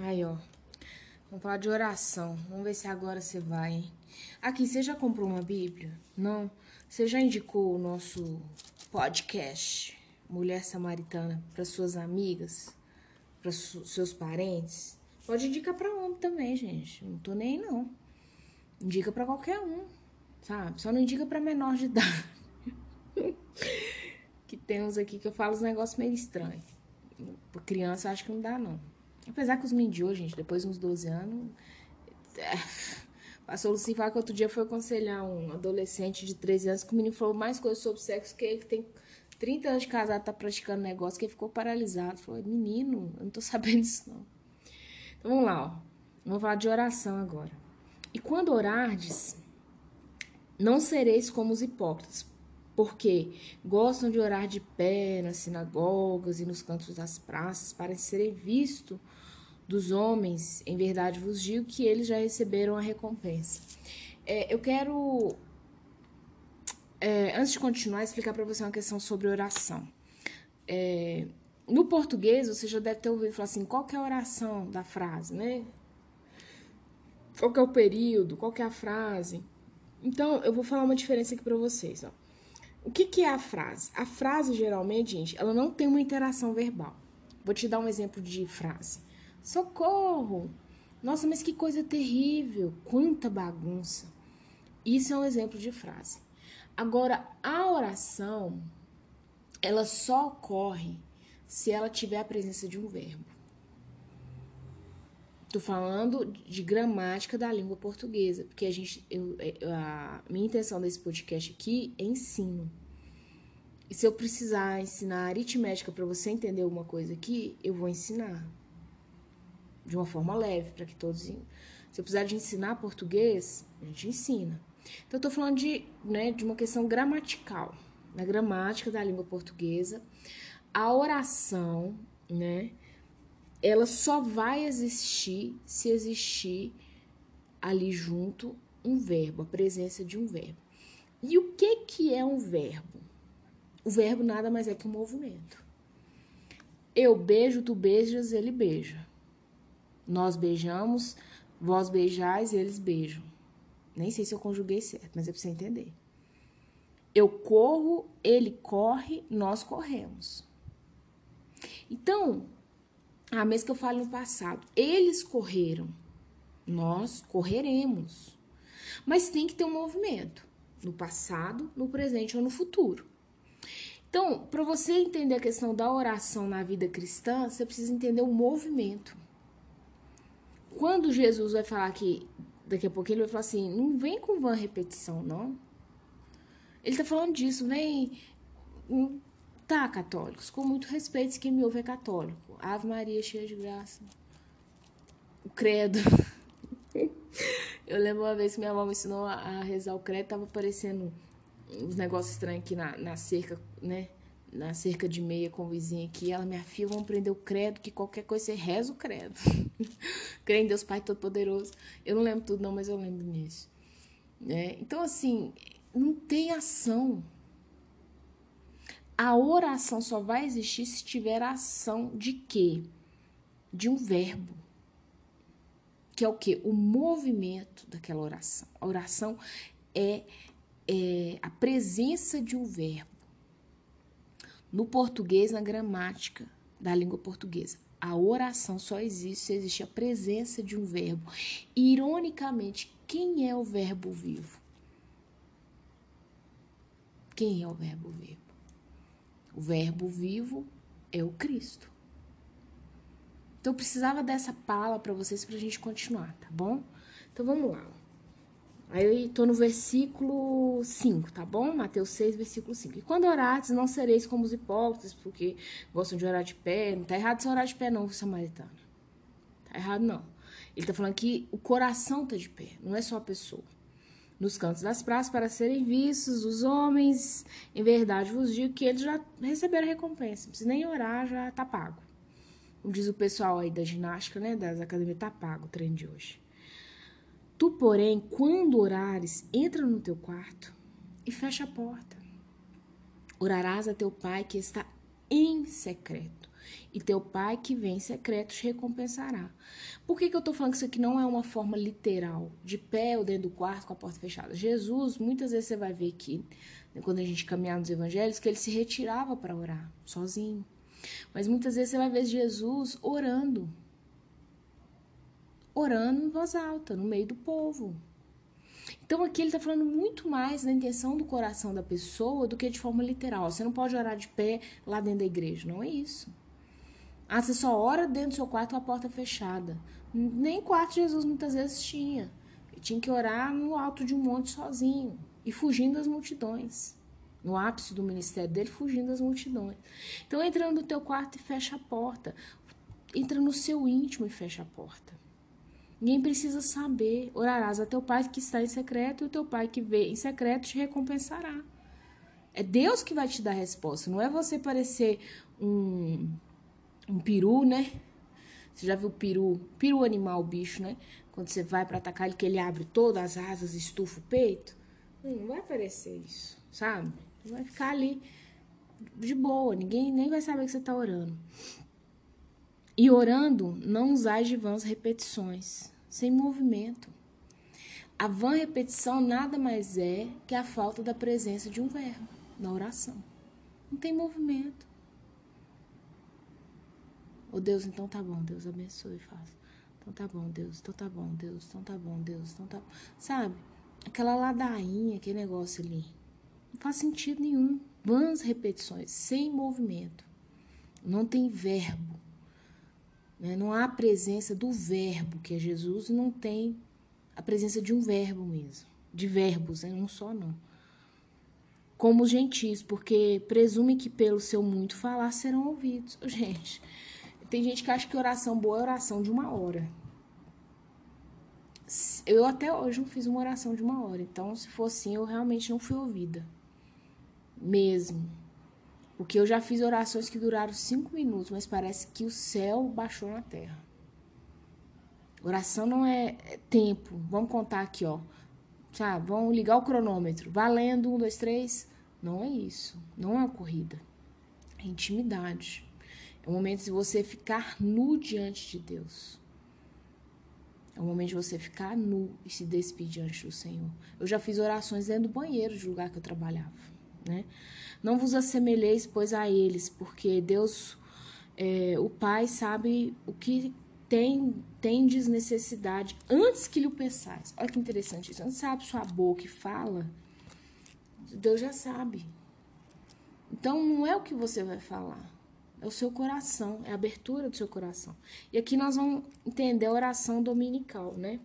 Aí, ó. Vamos falar de oração. Vamos ver se agora você vai, hein? Aqui, você já comprou uma Bíblia? Não? Você já indicou o nosso podcast Mulher Samaritana para suas amigas, para seus parentes? Pode indicar para homem também, gente. Não tô nem aí, não. Indica para qualquer um, sabe? Só não indica para menor de idade. que tem uns aqui que eu falo os negócios meio estranhos. Criança, acho que não dá, não. Apesar que os hoje, gente, depois de uns 12 anos. É, passou Lucinho falar que outro dia foi aconselhar um adolescente de 13 anos que o menino falou mais coisas sobre sexo que ele tem 30 anos de casado, tá praticando negócio, que ele ficou paralisado. Falou, menino, eu não tô sabendo disso, não. Então vamos lá, ó. Vamos falar de oração agora. E quando orardes, não sereis como os hipócritas, porque gostam de orar de pé nas sinagogas e nos cantos das praças para serem vistos dos homens, em verdade vos digo que eles já receberam a recompensa. É, eu quero, é, antes de continuar, explicar para você uma questão sobre oração. É, no português, você já deve ter ouvido falar assim, qual que é a oração da frase, né? Qual que é o período, qual que é a frase. Então, eu vou falar uma diferença aqui para vocês, ó. O que, que é a frase? A frase, geralmente, gente, ela não tem uma interação verbal. Vou te dar um exemplo de frase. Socorro! Nossa, mas que coisa terrível! Quanta bagunça! Isso é um exemplo de frase. Agora, a oração, ela só ocorre se ela tiver a presença de um verbo. Tô falando de gramática da língua portuguesa, porque a gente, eu, a minha intenção desse podcast aqui é ensino. E se eu precisar ensinar aritmética para você entender alguma coisa aqui, eu vou ensinar de uma forma leve, para que todos. Se eu precisar de ensinar português, a gente ensina. Então, eu tô falando de, né, de uma questão gramatical, na gramática da língua portuguesa. A oração, né, ela só vai existir se existir ali junto um verbo, a presença de um verbo. E o que que é um verbo? O verbo nada mais é que um movimento. Eu beijo, tu beijas, ele beija. Nós beijamos, vós beijais, eles beijam. Nem sei se eu conjuguei certo, mas é para você entender. Eu corro, ele corre, nós corremos. Então, a mesma que eu falo no passado, eles correram, nós correremos. Mas tem que ter um movimento no passado, no presente ou no futuro. Então, para você entender a questão da oração na vida cristã, você precisa entender o movimento. Quando Jesus vai falar que daqui a pouco ele vai falar assim, não vem com vã repetição, não. Ele tá falando disso, vem hum, tá, católicos, com muito respeito, quem me ouve é católico. Ave Maria, cheia de graça. O credo. Eu lembro uma vez que minha avó me ensinou a rezar o credo, tava aparecendo uns negócios estranhos aqui na, na cerca, né? Na cerca de meia com o vizinho aqui. Ela, minha filha, vamos prender o credo, que qualquer coisa você reza o credo. Crê em Deus Pai Todo-Poderoso. Eu não lembro tudo, não, mas eu lembro nisso. Né? Então, assim, não tem ação. A oração só vai existir se tiver ação de quê? De um verbo. Que é o quê? O movimento daquela oração. A oração é é, a presença de um verbo. No português, na gramática da língua portuguesa, a oração só existe se existe a presença de um verbo. Ironicamente, quem é o verbo vivo? Quem é o verbo vivo? O verbo vivo é o Cristo. Então, eu precisava dessa palavra para vocês para a gente continuar, tá bom? Então, vamos lá. Aí eu tô no versículo 5, tá bom? Mateus 6, versículo 5. E quando orares, não sereis como os hipócritas, porque gostam de orar de pé. Não tá errado você orar de pé, não, samaritano. Tá errado, não. Ele tá falando que o coração tá de pé, não é só a pessoa. Nos cantos das praças, para serem vistos os homens, em verdade vos digo que eles já receberam recompensa. Não precisa nem orar, já tá pago. Como diz o pessoal aí da ginástica, né? Das academias, tá pago o treino de hoje. Tu, porém, quando orares, entra no teu quarto e fecha a porta. Orarás a teu pai que está em secreto. E teu pai que vem em secreto te recompensará. Por que, que eu tô falando que isso aqui não é uma forma literal, de pé ou dentro do quarto com a porta fechada? Jesus, muitas vezes você vai ver que, né, quando a gente caminhar nos evangelhos, que ele se retirava para orar, sozinho. Mas muitas vezes você vai ver Jesus orando. Orando em voz alta, no meio do povo. Então aqui ele está falando muito mais da intenção do coração da pessoa do que de forma literal. Você não pode orar de pé lá dentro da igreja, não é isso. Ah, você só ora dentro do seu quarto com a porta fechada. Nem quarto Jesus muitas vezes tinha. Ele tinha que orar no alto de um monte sozinho e fugindo das multidões. No ápice do ministério dele, fugindo das multidões. Então entra no teu quarto e fecha a porta. Entra no seu íntimo e fecha a porta. Ninguém precisa saber. Orarás a teu pai que está em secreto, e o teu pai que vê em secreto te recompensará. É Deus que vai te dar a resposta, não é você parecer um, um peru, né? Você já viu peru? Peru animal, bicho, né? Quando você vai para atacar ele, que ele abre todas as asas, estufa o peito. Não vai parecer isso, sabe? Vai ficar ali de boa, ninguém nem vai saber que você está orando. E orando, não usais de vãs repetições, sem movimento. A vã repetição nada mais é que a falta da presença de um verbo na oração. Não tem movimento. Oh, Deus, então tá bom, Deus abençoe e faça. Então tá bom, Deus, então tá bom, Deus, então tá bom, Deus, então tá. Sabe? Aquela ladainha, aquele negócio ali. Não faz sentido nenhum. Vãs repetições, sem movimento. Não tem verbo. Né? Não há a presença do verbo, que é Jesus, não tem a presença de um verbo mesmo. De verbos, né? um só não. Como os gentis, porque presume que pelo seu muito falar serão ouvidos. Gente, tem gente que acha que oração boa é oração de uma hora. Eu até hoje não fiz uma oração de uma hora, então se for assim, eu realmente não fui ouvida. Mesmo. Porque eu já fiz orações que duraram cinco minutos, mas parece que o céu baixou na terra. Oração não é, é tempo. Vamos contar aqui, ó. Sabe? Vamos ligar o cronômetro. Valendo, um, dois, três. Não é isso. Não é uma corrida. É intimidade. É o momento de você ficar nu diante de Deus. É o momento de você ficar nu e se despedir diante do Senhor. Eu já fiz orações dentro do banheiro de lugar que eu trabalhava, né? Não vos assemelheis, pois, a eles, porque Deus, é, o Pai, sabe o que tem, tendes necessidade antes que lhe peçais. Olha que interessante isso. Antes você abre sua boca e fala, Deus já sabe. Então, não é o que você vai falar. É o seu coração, é a abertura do seu coração. E aqui nós vamos entender a oração dominical, né?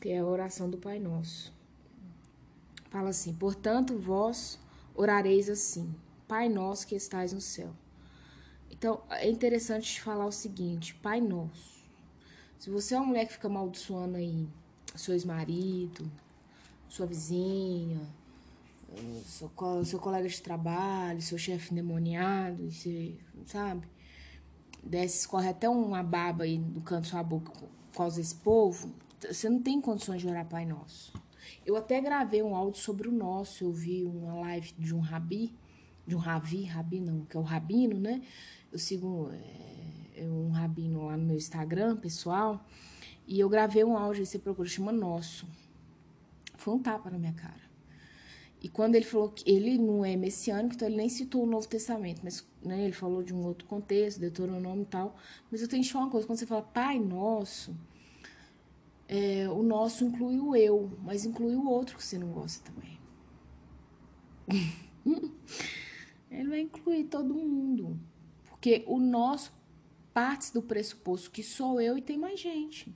Que é a oração do Pai Nosso. Fala assim: portanto, vós orareis assim: Pai nosso que estais no céu. Então, é interessante te falar o seguinte: Pai nosso. Se você é uma mulher que fica amaldiçoando aí seu ex-marido, sua vizinha, seu, seu colega de trabalho, seu chefe endemoniado, você, sabe? Desce, escorre até uma baba aí no canto da sua boca por causa desse povo, você não tem condições de orar Pai Nosso. Eu até gravei um áudio sobre o nosso, eu vi uma live de um rabi, de um ravi, rabi não, que é o rabino, né? Eu sigo é, um rabino lá no meu Instagram, pessoal, e eu gravei um áudio, você procura, chama Nosso. Foi um tapa na minha cara. E quando ele falou que ele não é messiânico, então ele nem citou o Novo Testamento, mas né, ele falou de um outro contexto, Deuteronômio e tal. Mas eu tenho que falar uma coisa, quando você fala Pai Nosso, é, o nosso inclui o eu, mas inclui o outro que você não gosta também. Ele vai incluir todo mundo. Porque o nosso parte do pressuposto que sou eu e tem mais gente.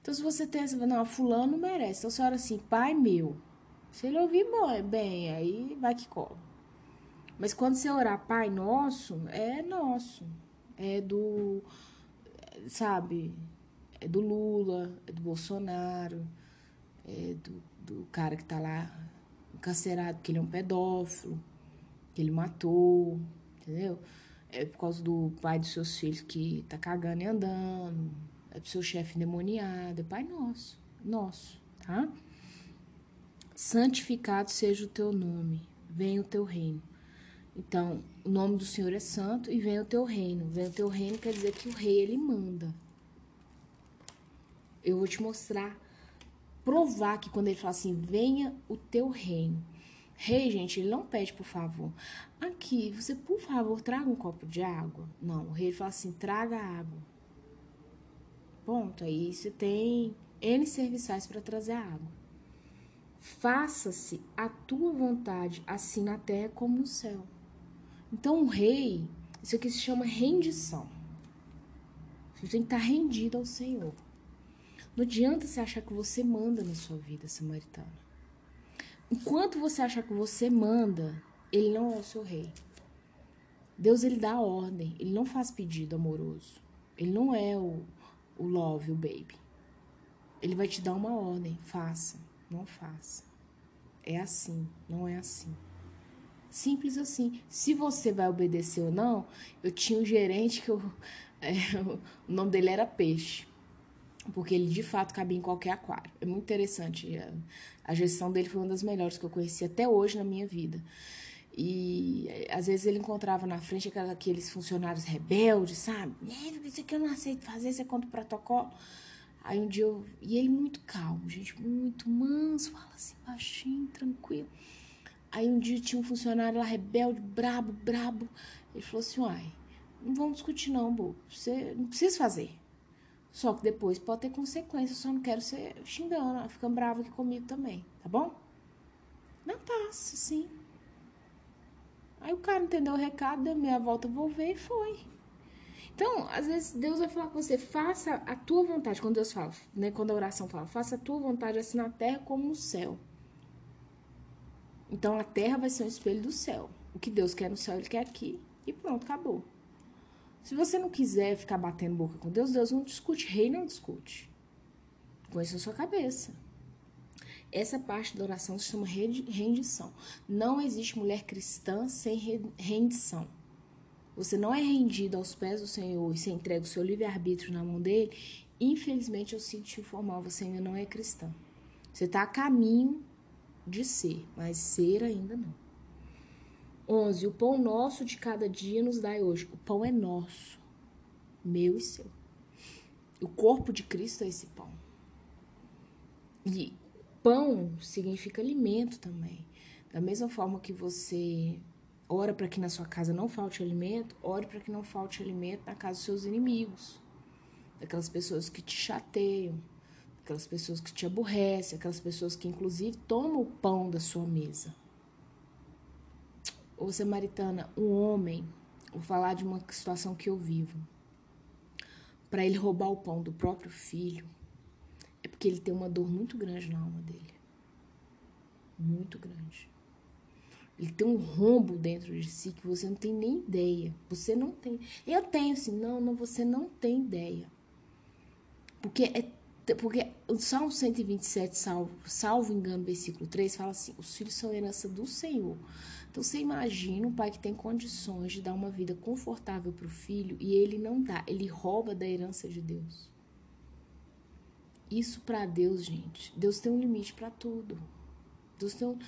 Então, se você tem essa, não, fulano merece. Então, você ora assim, pai meu. Se ele ouvir bom, bem, aí vai que cola. Mas quando você orar pai nosso, é nosso. É do, sabe, é do Lula, é do Bolsonaro, é do, do cara que tá lá encarcerado, que ele é um pedófilo, que ele matou, entendeu? É por causa do pai dos seus filhos que tá cagando e andando, é pro seu chefe endemoniado, é pai nosso, nosso, tá? Santificado seja o teu nome, venha o teu reino. Então, o nome do Senhor é santo e vem o teu reino. Vem o teu reino quer dizer que o rei ele manda. Eu vou te mostrar, provar que quando ele fala assim, venha o teu reino. Rei, gente, ele não pede por favor. Aqui, você, por favor, traga um copo de água. Não, o rei fala assim, traga água. Ponto. Aí você tem N serviçais para trazer água. Faça-se a tua vontade, assim na terra como no céu. Então, o rei, isso aqui se chama rendição. Você tem que estar rendido ao Senhor. Não adianta você achar que você manda na sua vida, samaritana. Enquanto você achar que você manda, ele não é o seu rei. Deus ele dá ordem, ele não faz pedido amoroso. Ele não é o, o love, o baby. Ele vai te dar uma ordem, faça, não faça. É assim, não é assim. Simples assim. Se você vai obedecer ou não, eu tinha um gerente que eu, é, o nome dele era Peixe. Porque ele de fato cabia em qualquer aquário. É muito interessante. A, a gestão dele foi uma das melhores que eu conheci até hoje na minha vida. E às vezes ele encontrava na frente aqueles funcionários rebeldes, sabe? Isso aqui eu não aceito fazer, você conta o protocolo. Aí um dia eu. E ele muito calmo, gente, muito manso, fala assim, baixinho, tranquilo. Aí um dia tinha um funcionário lá rebelde, brabo, brabo. Ele falou assim: uai, não vamos discutir, não, bobo. Você não precisa fazer. Só que depois pode ter consequências. Só não quero ser xingando, ficando bravo aqui comigo também, tá bom? Não passa, sim. Aí o cara entendeu o recado, deu meia volta, vou ver e foi. Então, às vezes Deus vai falar com você, faça a tua vontade. Quando Deus fala, né? Quando a oração fala, faça a tua vontade assim na terra como no céu. Então a terra vai ser um espelho do céu. O que Deus quer no céu, Ele quer aqui. E pronto, acabou. Se você não quiser ficar batendo boca com Deus, Deus não discute. Rei não discute. Isso na sua cabeça. Essa parte da oração se chama rendição. Não existe mulher cristã sem rendição. Você não é rendido aos pés do Senhor e você entrega o seu livre-arbítrio na mão dele. Infelizmente, eu sinto te informar, você ainda não é cristã. Você está a caminho de ser, mas ser ainda não. 11. O pão nosso de cada dia nos dai hoje. O pão é nosso, meu e seu. O corpo de Cristo é esse pão. E pão significa alimento também. Da mesma forma que você ora para que na sua casa não falte alimento, ore para que não falte alimento na casa dos seus inimigos, daquelas pessoas que te chateiam, aquelas pessoas que te aborrecem, aquelas pessoas que inclusive tomam o pão da sua mesa. Ou samaritana, um homem, vou falar de uma situação que eu vivo, para ele roubar o pão do próprio filho, é porque ele tem uma dor muito grande na alma dele. Muito grande. Ele tem um rombo dentro de si que você não tem nem ideia. Você não tem. Eu tenho, assim, não, não, você não tem ideia. Porque é porque o Salmo 127, salvo, salvo engano, versículo 3, fala assim: os filhos são herança do Senhor. Então você imagina um pai que tem condições de dar uma vida confortável para o filho e ele não dá, ele rouba da herança de Deus. Isso para Deus, gente. Deus tem um limite para tudo. Deus tem um,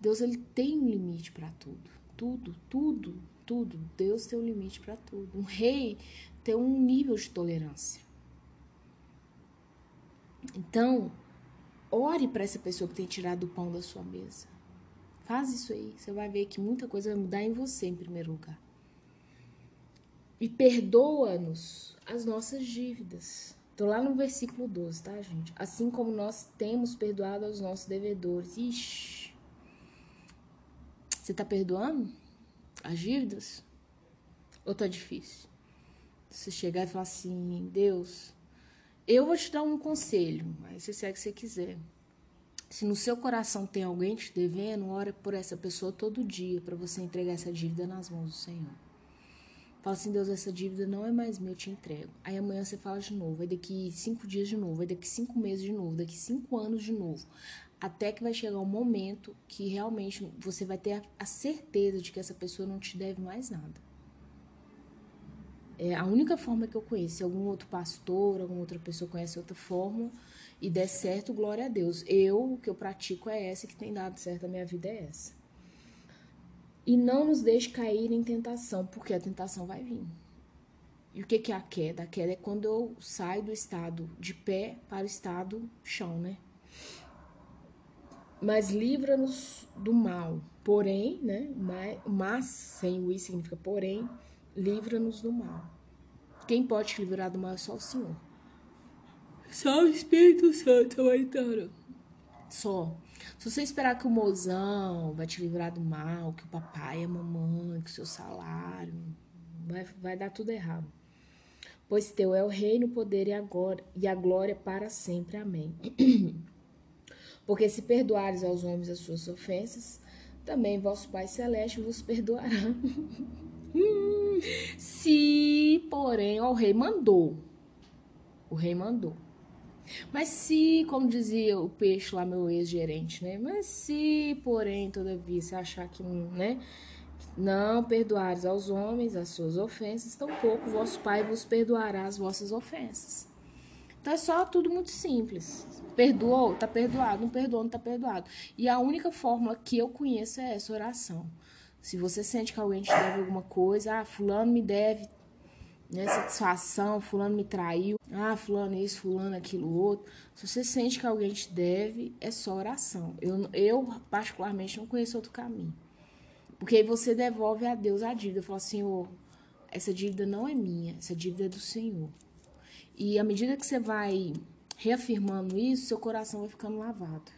Deus ele tem um limite para tudo. Tudo, tudo, tudo. Deus tem um limite para tudo. Um rei tem um nível de tolerância. Então, ore para essa pessoa que tem tirado o pão da sua mesa. Faz isso aí, você vai ver que muita coisa vai mudar em você em primeiro lugar. E perdoa-nos as nossas dívidas. Tô lá no versículo 12, tá, gente? Assim como nós temos perdoado aos nossos devedores. Ixi. Você tá perdoando as dívidas? Ou tá difícil? Você chegar e falar assim, Deus, eu vou te dar um conselho, mas você segue se você quiser. Se no seu coração tem alguém te devendo, ore por essa pessoa todo dia para você entregar essa dívida nas mãos do Senhor. Fala assim, Deus, essa dívida não é mais minha, eu te entrego. Aí amanhã você fala de novo, aí daqui cinco dias de novo, aí daqui cinco meses de novo, daqui cinco anos de novo. Até que vai chegar um momento que realmente você vai ter a certeza de que essa pessoa não te deve mais nada. É a única forma que eu conheço. Se algum outro pastor, alguma outra pessoa conhece outra forma e der certo, glória a Deus. Eu, o que eu pratico é essa, que tem dado certo a minha vida é essa. E não nos deixe cair em tentação, porque a tentação vai vir. E o que, que é a queda? A queda é quando eu saio do estado de pé para o estado chão, né? Mas livra-nos do mal. Porém, né? Mas, sem o i significa porém, livra-nos do mal. Quem pode te livrar do mal é só o Senhor. Só o Espírito Santo, Maitana. Só. Se você esperar que o mozão vai te livrar do mal, que o papai, a mamãe, que o seu salário, vai, vai dar tudo errado. Pois teu é o reino, o poder e, agora, e a glória para sempre. Amém. Porque se perdoares aos homens as suas ofensas, também vosso Pai Celeste vos perdoará. se, porém, ó, o rei mandou. O rei mandou. Mas se, como dizia o peixe lá, meu ex-gerente, né? Mas se, porém, todavia, se achar que, né? Não perdoares aos homens as suas ofensas, tampouco vosso Pai vos perdoará as vossas ofensas. Então é só tudo muito simples. Perdoou? Tá perdoado. Não perdoou? Não tá perdoado. E a única fórmula que eu conheço é essa oração. Se você sente que alguém te deve alguma coisa, ah, fulano me deve né, satisfação, fulano me traiu, ah, fulano isso, fulano aquilo outro. Se você sente que alguém te deve, é só oração. Eu, eu particularmente, não conheço outro caminho. Porque aí você devolve a Deus a dívida. Fala, Senhor, essa dívida não é minha, essa dívida é do Senhor. E à medida que você vai reafirmando isso, seu coração vai ficando lavado.